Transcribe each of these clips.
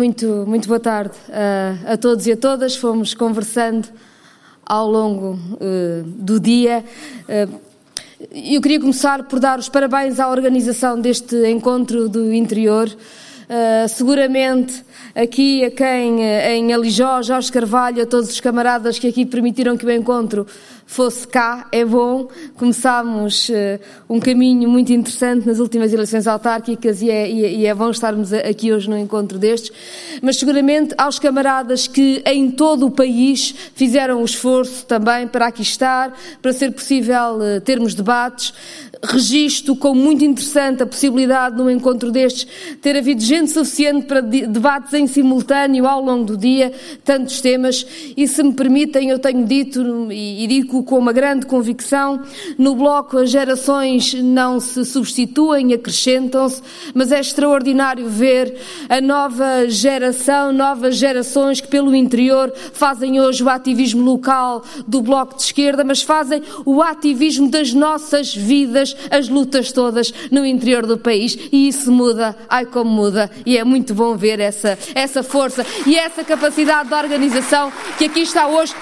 Muito, muito boa tarde a, a todos e a todas. Fomos conversando ao longo uh, do dia. Uh, eu queria começar por dar os parabéns à organização deste encontro do interior. Uh, seguramente aqui a quem em Alijó, Jorge Carvalho, a todos os camaradas que aqui permitiram que o encontro fosse cá, é bom. Começámos uh, um caminho muito interessante nas últimas eleições autárquicas e é, e é, bom estarmos aqui hoje no encontro destes. Mas seguramente aos camaradas que em todo o país fizeram o esforço também para aqui estar, para ser possível uh, termos debates. Registro como muito interessante a possibilidade, num encontro destes, ter havido gente suficiente para debates em simultâneo ao longo do dia, tantos temas. E se me permitem, eu tenho dito e, e digo com uma grande convicção. No Bloco, as gerações não se substituem, acrescentam-se, mas é extraordinário ver a nova geração, novas gerações que, pelo interior, fazem hoje o ativismo local do Bloco de Esquerda, mas fazem o ativismo das nossas vidas, as lutas todas no interior do país. E isso muda, ai como muda, e é muito bom ver essa, essa força e essa capacidade de organização que aqui está hoje.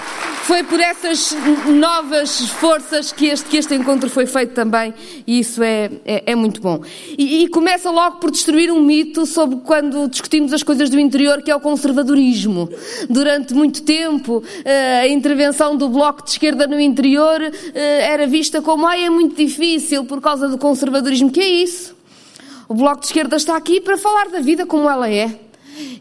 Foi por essas novas forças que este, que este encontro foi feito também, e isso é, é, é muito bom. E, e, começa logo por destruir um mito sobre quando discutimos as coisas do interior, que é o conservadorismo. Durante muito tempo, eh, a intervenção do Bloco de Esquerda no interior eh, era vista como, ai, é muito difícil por causa do conservadorismo. Que é isso? O Bloco de Esquerda está aqui para falar da vida como ela é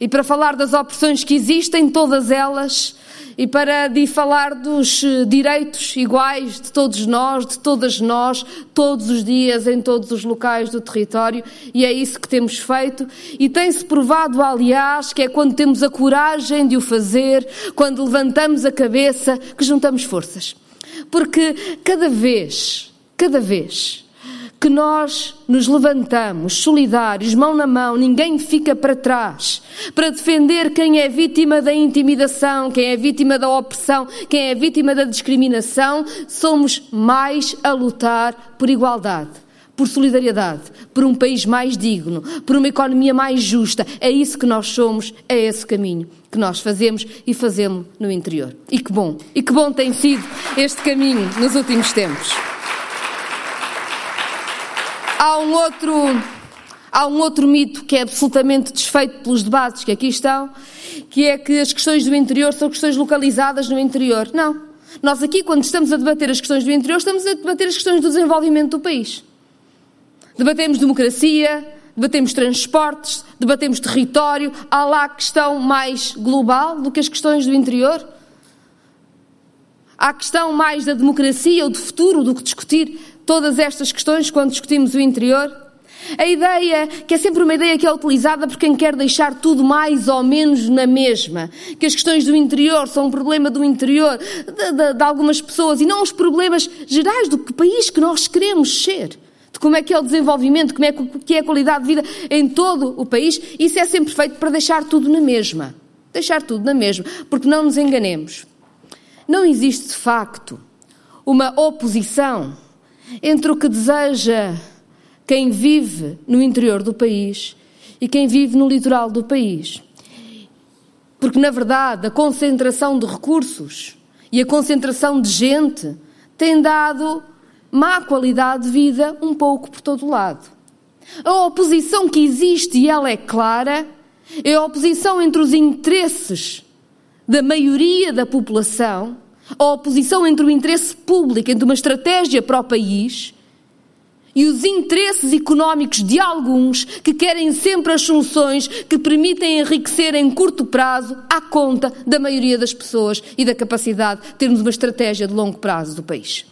e para falar das opressões que existem, todas elas, e para de falar dos eh, direitos iguais de todos nós, de todas nós, todos os dias, em todos os locais do território, e é isso que temos feito. E tem-se provado, aliás, que é quando temos a coragem de o fazer, quando levantamos a cabeça, que juntamos forças. Porque cada vez, cada vez, que nós nos levantamos solidários, mão na mão, ninguém fica para trás, para defender quem é vítima da intimidação, quem é vítima da opressão, quem é vítima da discriminação, somos mais a lutar por igualdade, por solidariedade, por um país mais digno, por uma economia mais justa. É isso que nós somos, é esse caminho que nós fazemos e fazemos no interior. E que bom, e que bom tem sido este caminho nos últimos tempos. Há um outro, há um outro mito que é absolutamente desfeito pelos debates que aqui estão, que é que as questões do interior são questões localizadas no interior. Não. Nós aqui, quando estamos a debater as questões do interior, estamos a debater as questões do desenvolvimento do país. Debatemos democracia, debatemos transportes, debatemos território. Há lá questão mais global do que as questões do interior? Há questão mais da democracia ou do futuro do que discutir todas estas questões quando discutimos o interior? A ideia, que é sempre uma ideia que é utilizada por quem quer deixar tudo mais ou menos na mesma, que as questões do interior são um problema do interior, de, de, de algumas pessoas, e não os problemas gerais do que país que nós queremos ser, de como é que é o desenvolvimento, como é que é a qualidade de vida em todo o país, isso é sempre feito para deixar tudo na mesma. Deixar tudo na mesma, porque não nos enganemos. Não existe de facto uma oposição entre o que deseja quem vive no interior do país e quem vive no litoral do país. Porque, na verdade, a concentração de recursos e a concentração de gente tem dado má qualidade de vida um pouco por todo lado. A oposição que existe, e ela é clara, é a oposição entre os interesses da maioria da população a oposição entre o interesse público, entre uma estratégia para o país e os interesses económicos de alguns que querem sempre as soluções que permitem enriquecer em curto prazo à conta da maioria das pessoas e da capacidade de termos uma estratégia de longo prazo do país.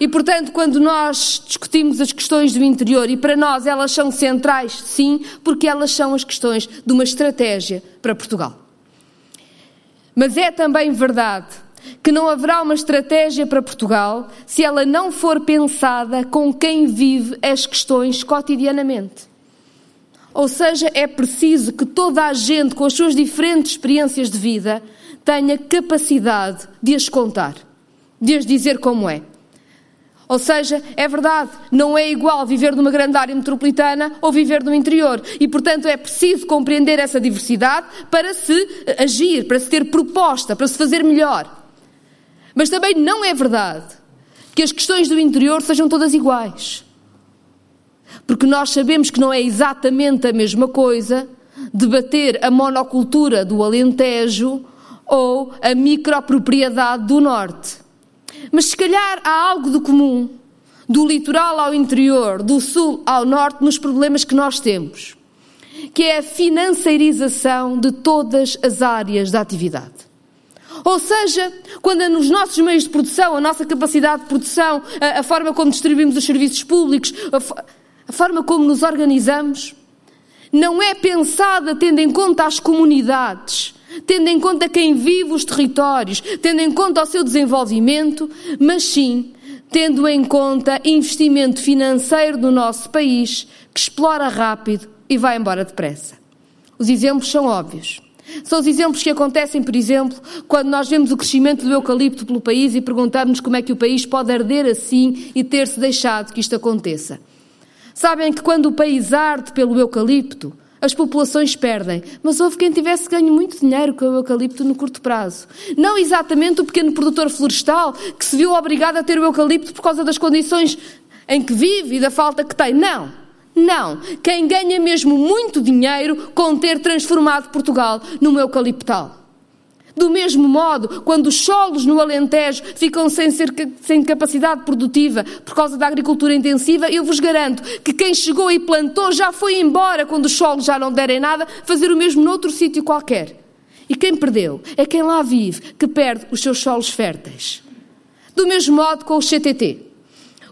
E, portanto, quando nós discutimos as questões do interior, e para nós elas são centrais, sim, porque elas são as questões de uma estratégia para Portugal. Mas é também verdade que não haverá uma estratégia para Portugal se ela não for pensada com quem vive as questões cotidianamente. Ou seja, é preciso que toda a gente, com as suas diferentes experiências de vida, tenha capacidade de as contar, de as dizer como é. Ou seja, é verdade, não é igual viver numa grande área metropolitana ou viver no interior. E, portanto, é preciso compreender essa diversidade para se agir, para se ter proposta, para se fazer melhor. Mas também não é verdade que as questões do interior sejam todas iguais. Porque nós sabemos que não é exatamente a mesma coisa debater a monocultura do Alentejo ou a micropropriedade do Norte. Mas se calhar há algo de comum do litoral ao interior, do sul ao norte, nos problemas que nós temos, que é a financeirização de todas as áreas da atividade. Ou seja, quando nos nossos meios de produção, a nossa capacidade de produção, a, a forma como distribuímos os serviços públicos, a, a forma como nos organizamos, não é pensada tendo em conta as comunidades, tendo em conta quem vive os territórios, tendo em conta o seu desenvolvimento, mas sim tendo em conta investimento financeiro do nosso país, que explora rápido e vai embora depressa. Os exemplos são óbvios. São os exemplos que acontecem, por exemplo, quando nós vemos o crescimento do eucalipto pelo país e perguntamos como é que o país pode arder assim e ter-se deixado que isto aconteça. Sabem que quando o país arde pelo eucalipto, as populações perdem, mas houve quem tivesse ganho muito dinheiro com o eucalipto no curto prazo. Não exatamente o pequeno produtor florestal que se viu obrigado a ter o eucalipto por causa das condições em que vive e da falta que tem. Não. Não. Quem ganha mesmo muito dinheiro com ter transformado Portugal num eucaliptal. Do mesmo modo, quando os solos no Alentejo ficam sem, sem capacidade produtiva por causa da agricultura intensiva, eu vos garanto que quem chegou e plantou já foi embora quando os solos já não derem nada, fazer o mesmo noutro sítio qualquer. E quem perdeu é quem lá vive, que perde os seus solos férteis. Do mesmo modo com o CTT.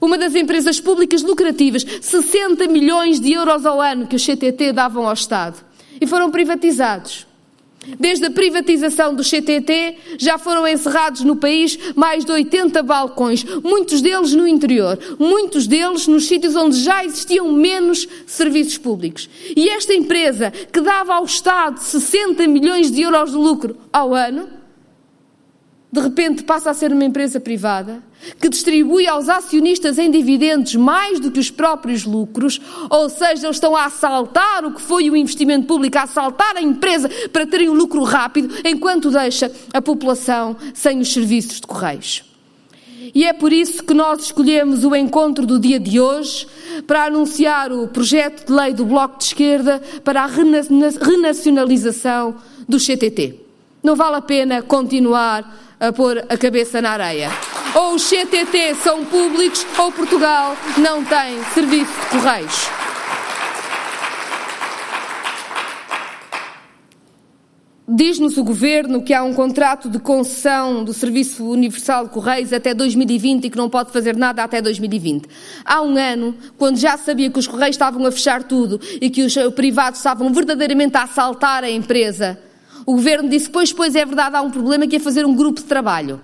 Uma das empresas públicas lucrativas, 60 milhões de euros ao ano que o CTT davam ao Estado. E foram privatizados. Desde a privatização do CTT, já foram encerrados no país mais de 80 balcões, muitos deles no interior, muitos deles nos sítios onde já existiam menos serviços públicos. E esta empresa, que dava ao Estado 60 milhões de euros de lucro ao ano, de repente passa a ser uma empresa privada que distribui aos acionistas em dividendos mais do que os próprios lucros, ou seja, eles estão a assaltar o que foi o investimento público, a assaltar a empresa para terem um lucro rápido, enquanto deixa a população sem os serviços de correios. E é por isso que nós escolhemos o encontro do dia de hoje para anunciar o projeto de lei do Bloco de Esquerda para a renacionalização do CTT. Não vale a pena continuar a pôr a cabeça na areia. Ou os CTT são públicos ou Portugal não tem serviço de correios. Diz-nos o Governo que há um contrato de concessão do Serviço Universal de Correios até 2020 e que não pode fazer nada até 2020. Há um ano, quando já sabia que os Correios estavam a fechar tudo e que os privados estavam verdadeiramente a assaltar a empresa, o governo disse: Pois, pois, é verdade, há um problema que é fazer um grupo de trabalho.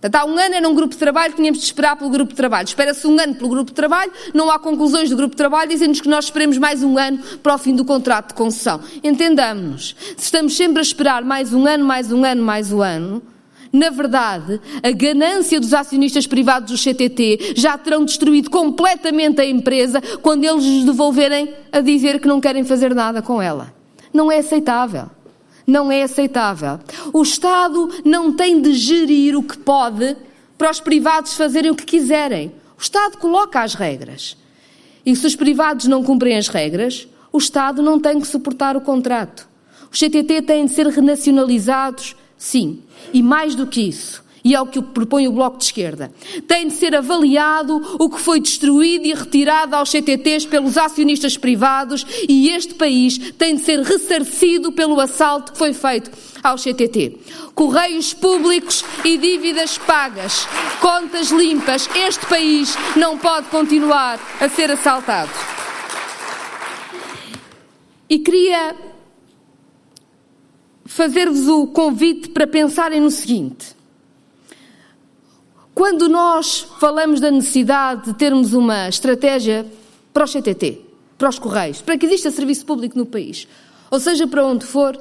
Portanto, há um ano era um grupo de trabalho, tínhamos de esperar pelo grupo de trabalho. Espera-se um ano pelo grupo de trabalho, não há conclusões do grupo de trabalho, dizem-nos que nós esperemos mais um ano para o fim do contrato de concessão. Entendamos-nos. Se estamos sempre a esperar mais um ano, mais um ano, mais um ano, na verdade, a ganância dos acionistas privados do CTT já terão destruído completamente a empresa quando eles nos devolverem a dizer que não querem fazer nada com ela. Não é aceitável não é aceitável. O Estado não tem de gerir o que pode para os privados fazerem o que quiserem. O Estado coloca as regras. E se os privados não cumprem as regras, o Estado não tem que suportar o contrato. Os CTT têm de ser renacionalizados, sim. E mais do que isso, e é o que propõe o Bloco de Esquerda. Tem de ser avaliado o que foi destruído e retirado aos CTTs pelos acionistas privados e este país tem de ser ressarcido pelo assalto que foi feito ao CTT. Correios públicos e dívidas pagas, contas limpas. Este país não pode continuar a ser assaltado. E queria fazer-vos o convite para pensarem no seguinte. Quando nós falamos da necessidade de termos uma estratégia para o CTT, para os Correios, para que exista serviço público no país, ou seja, para onde for,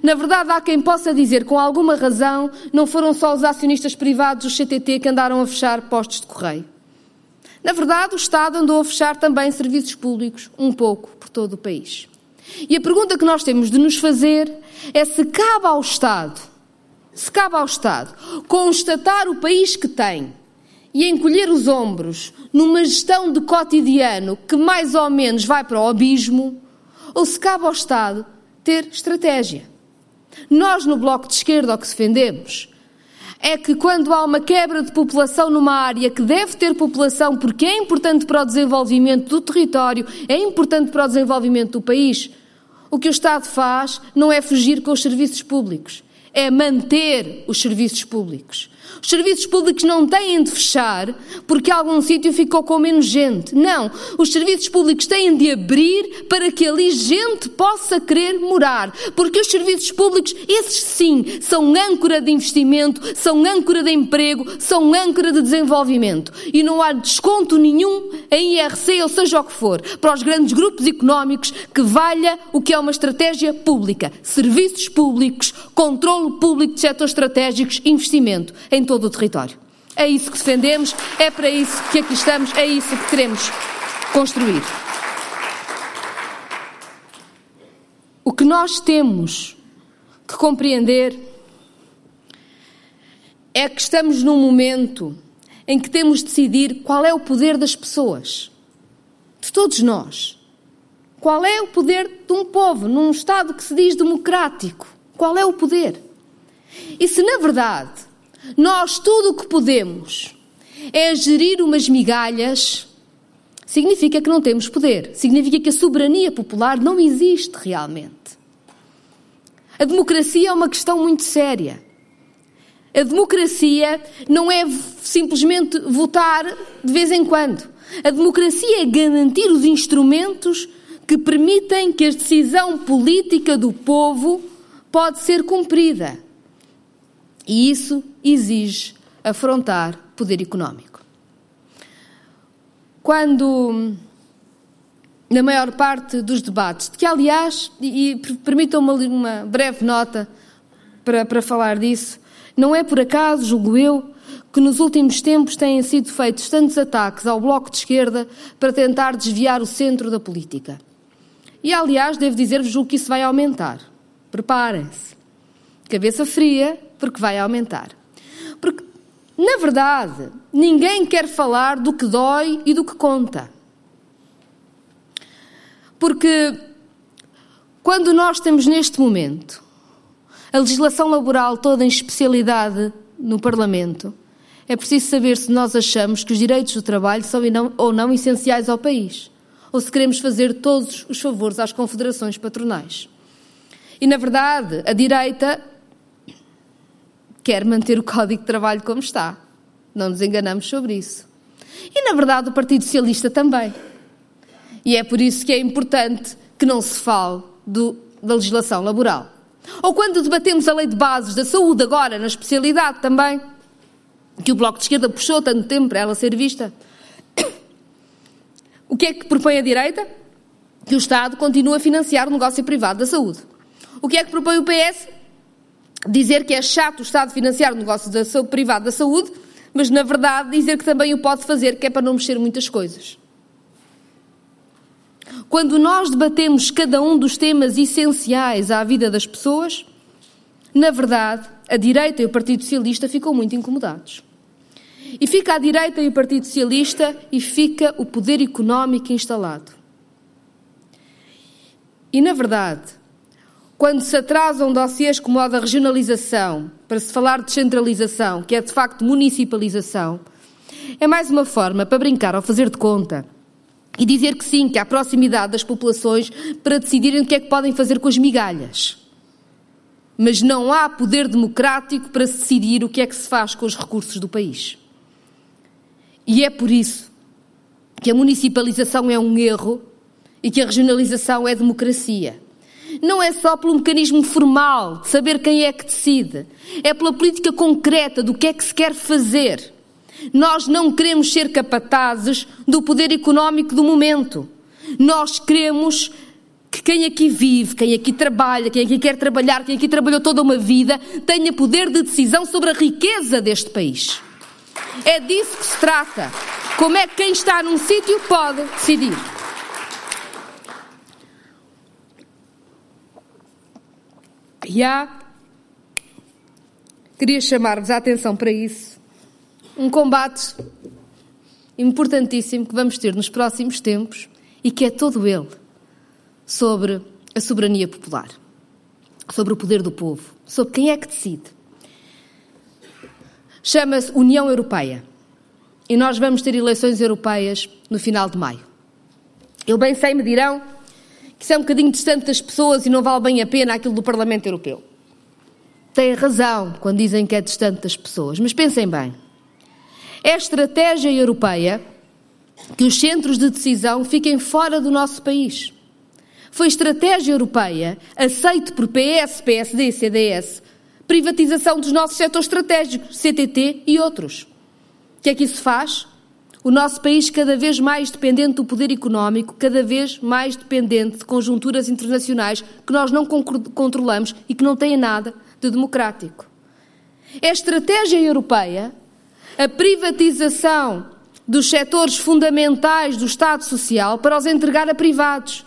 na verdade há quem possa dizer com alguma razão não foram só os acionistas privados do CTT que andaram a fechar postos de correio. Na verdade, o Estado andou a fechar também serviços públicos, um pouco, por todo o país. E a pergunta que nós temos de nos fazer é se cabe ao Estado, se cabe ao Estado, constatar o país que tem e encolher os ombros numa gestão de cotidiano que mais ou menos vai para o abismo, ou se cabe ao Estado ter estratégia. Nós, no Bloco de Esquerda, o que defendemos é que quando há uma quebra de população numa área que deve ter população porque é importante para o desenvolvimento do território, é importante para o desenvolvimento do país, o que o Estado faz não é fugir com os serviços públicos, é manter os serviços públicos. Os serviços públicos não têm de fechar porque algum sítio ficou com menos gente. Não. Os serviços públicos têm de abrir para que ali gente possa querer morar. Porque os serviços públicos, esses sim, são âncora de investimento, são âncora de emprego, são âncora de desenvolvimento. E não há desconto nenhum em IRC, ou seja o que for, para os grandes grupos económicos que valha o que é uma estratégia pública. Serviços públicos, controle público de setores estratégicos, investimento em todo o território. É isso que defendemos, é para isso que aqui estamos, é isso que queremos construir. O que nós temos que compreender é que estamos num momento em que temos de decidir qual é o poder das pessoas, de todos nós. Qual é o poder de um povo num Estado que se diz democrático? Qual é o poder? E se na verdade nós tudo o que podemos é gerir umas migalhas, significa que não temos poder, significa que a soberania popular não existe realmente. A democracia é uma questão muito séria. A democracia não é simplesmente votar de vez em quando. A democracia é garantir os instrumentos que permitem que a decisão política do povo pode ser cumprida. E isso exige afrontar poder económico. Quando, na maior parte dos debates, de que, aliás, e, e permitam-me uma breve nota para, para falar disso, não é por acaso, julgo eu, que nos últimos tempos têm sido feitos tantos ataques ao Bloco de Esquerda para tentar desviar o centro da política. E, aliás, devo dizer-vos, que isso vai aumentar. Preparem-se. Cabeça fria, porque vai aumentar. Porque, na verdade, ninguém quer falar do que dói e do que conta. Porque quando nós temos neste momento a legislação laboral toda em especialidade no Parlamento, é preciso saber se nós achamos que os direitos do trabalho são ou não essenciais ao país, ou se queremos fazer todos os favores às confederações patronais. E, na verdade, a direita quer manter o Código de Trabalho como está. Não nos enganamos sobre isso. E, na verdade, o Partido Socialista também. E é por isso que é importante que não se fale do, da legislação laboral. Ou quando debatemos a lei de bases da saúde, agora na especialidade também, que o Bloco de Esquerda puxou tanto tempo para ela ser vista. O que é que propõe a direita? Que o Estado continue a financiar o negócio privado da saúde. O que é que propõe o PS? Dizer que é chato o Estado financiar o negócio da saúde, privado da saúde, mas na verdade dizer que também o pode fazer, que é para não mexer muitas coisas. Quando nós debatemos cada um dos temas essenciais à vida das pessoas, na verdade, a direita e o Partido Socialista ficam muito incomodados. E fica a direita e o Partido Socialista e fica o poder económico instalado. E, na verdade, quando se atrasam dossiês como o da regionalização, para se falar de descentralização, que é de facto municipalização, é mais uma forma para brincar ou fazer de conta e dizer que sim, que há proximidade das populações para decidirem o que é que podem fazer com as migalhas. Mas não há poder democrático para se decidir o que é que se faz com os recursos do país. E é por isso que a municipalização é um erro e que a regionalização é democracia não é só pelo mecanismo formal de saber quem é que decide, é pela política concreta do que é que se quer fazer. Nós não queremos ser capatazes do poder económico do momento. Nós queremos que quem aqui vive, quem aqui trabalha, quem aqui quer trabalhar, quem aqui trabalhou toda uma vida, tenha poder de decisão sobre a riqueza deste país. É disso que se trata. Como é que quem está num sítio pode decidir? E há, queria chamar-vos a atenção para isso, um combate importantíssimo que vamos ter nos próximos tempos e que é todo ele sobre a soberania popular, sobre o poder do povo, sobre quem é que decide. Chama-se União Europeia e nós vamos ter eleições europeias no final de maio. Eu bem sei, me dirão que isso é um bocadinho distante das pessoas e não vale bem a pena aquilo do Parlamento Europeu. Têm razão quando dizem que é distante das pessoas, mas pensem bem. É estratégia europeia que os centros de decisão fiquem fora do nosso país. Foi estratégia europeia, aceite por PS, PSD e CDS, privatização dos nossos setores estratégicos, CTT e outros. O que é que isso faz? O nosso país cada vez mais dependente do poder económico, cada vez mais dependente de conjunturas internacionais que nós não controlamos e que não têm nada de democrático. É estratégia europeia a privatização dos setores fundamentais do Estado Social para os entregar a privados.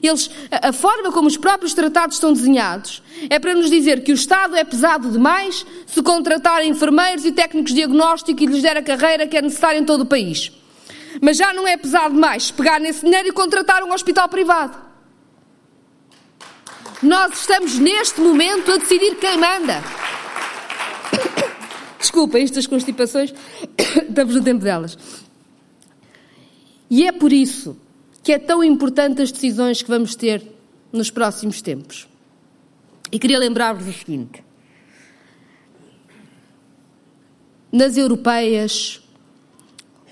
Eles, a forma como os próprios tratados estão desenhados é para nos dizer que o Estado é pesado demais se contratar enfermeiros e técnicos de diagnóstico e lhes der a carreira que é necessária em todo o país. Mas já não é pesado demais pegar nesse dinheiro e contratar um hospital privado. Nós estamos neste momento a decidir quem manda. Desculpem estas constipações, estamos no tempo delas. E é por isso que é tão importante as decisões que vamos ter nos próximos tempos. E queria lembrar-vos o seguinte: nas europeias,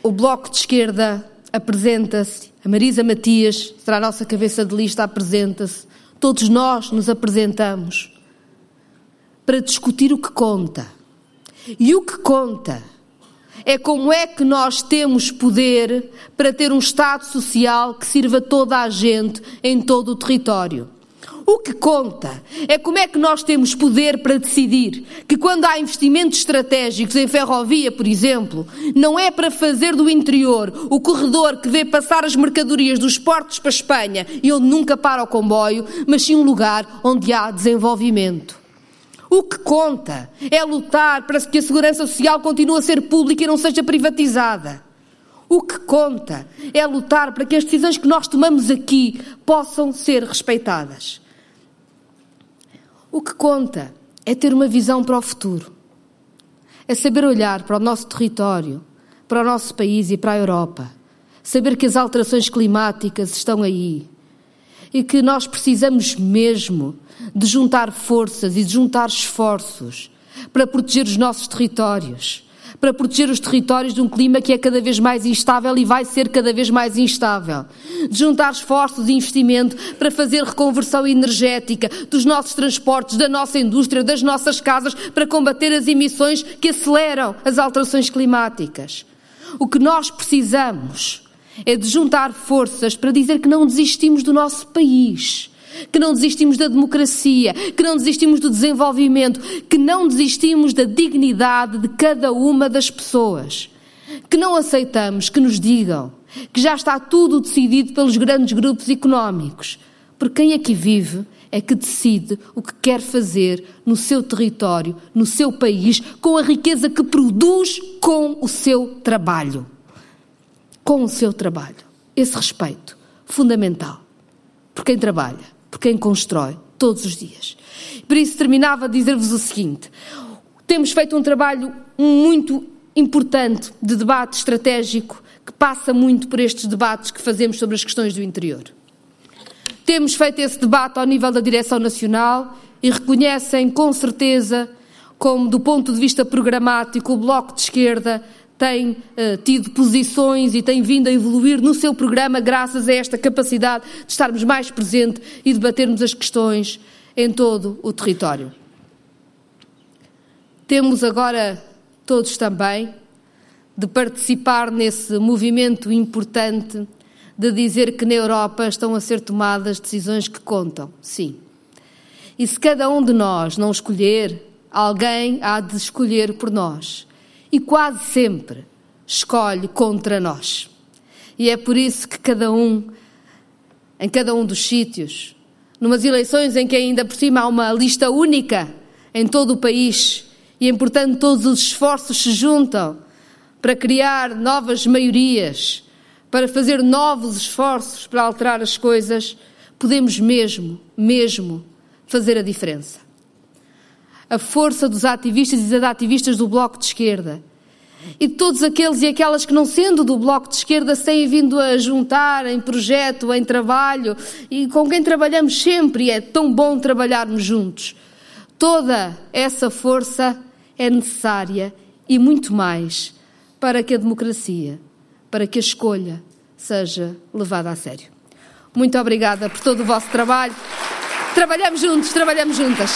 o Bloco de Esquerda apresenta-se, a Marisa Matias será a nossa cabeça de lista, apresenta-se, todos nós nos apresentamos para discutir o que conta. E o que conta é como é que nós temos poder para ter um Estado social que sirva toda a gente em todo o território. O que conta é como é que nós temos poder para decidir que, quando há investimentos estratégicos em ferrovia, por exemplo, não é para fazer do interior o corredor que vê passar as mercadorias dos portos para a Espanha e onde nunca para o comboio, mas sim um lugar onde há desenvolvimento. O que conta é lutar para que a segurança social continue a ser pública e não seja privatizada. O que conta é lutar para que as decisões que nós tomamos aqui possam ser respeitadas. O que conta é ter uma visão para o futuro. É saber olhar para o nosso território, para o nosso país e para a Europa. Saber que as alterações climáticas estão aí e que nós precisamos mesmo de juntar forças e de juntar esforços para proteger os nossos territórios, para proteger os territórios de um clima que é cada vez mais instável e vai ser cada vez mais instável, de juntar esforços e investimento para fazer reconversão energética dos nossos transportes, da nossa indústria, das nossas casas, para combater as emissões que aceleram as alterações climáticas. O que nós precisamos é de juntar forças para dizer que não desistimos do nosso país que não desistimos da democracia, que não desistimos do desenvolvimento, que não desistimos da dignidade de cada uma das pessoas, que não aceitamos que nos digam que já está tudo decidido pelos grandes grupos económicos, porque quem aqui vive é que decide o que quer fazer no seu território, no seu país, com a riqueza que produz com o seu trabalho. Com o seu trabalho. Esse respeito fundamental por quem trabalha por quem constrói todos os dias. Por isso terminava a dizer-vos o seguinte: temos feito um trabalho muito importante de debate estratégico que passa muito por estes debates que fazemos sobre as questões do interior. Temos feito esse debate ao nível da Direção Nacional e reconhecem com certeza como, do ponto de vista programático, o Bloco de Esquerda tem uh, tido posições e tem vindo a evoluir no seu programa graças a esta capacidade de estarmos mais presente e debatermos as questões em todo o território. Temos agora todos também de participar nesse movimento importante de dizer que na Europa estão a ser tomadas decisões que contam. Sim. E se cada um de nós não escolher, alguém há de escolher por nós. E quase sempre escolhe contra nós. E é por isso que cada um, em cada um dos sítios, numas eleições em que ainda por cima há uma lista única em todo o país e, em, portanto, todos os esforços se juntam para criar novas maiorias, para fazer novos esforços para alterar as coisas, podemos mesmo, mesmo fazer a diferença. A força dos ativistas e das ativistas do Bloco de Esquerda e de todos aqueles e aquelas que, não sendo do Bloco de Esquerda, se têm vindo a juntar em projeto, em trabalho e com quem trabalhamos sempre, e é tão bom trabalharmos juntos. Toda essa força é necessária e muito mais para que a democracia, para que a escolha seja levada a sério. Muito obrigada por todo o vosso trabalho. Trabalhamos juntos, trabalhamos juntas.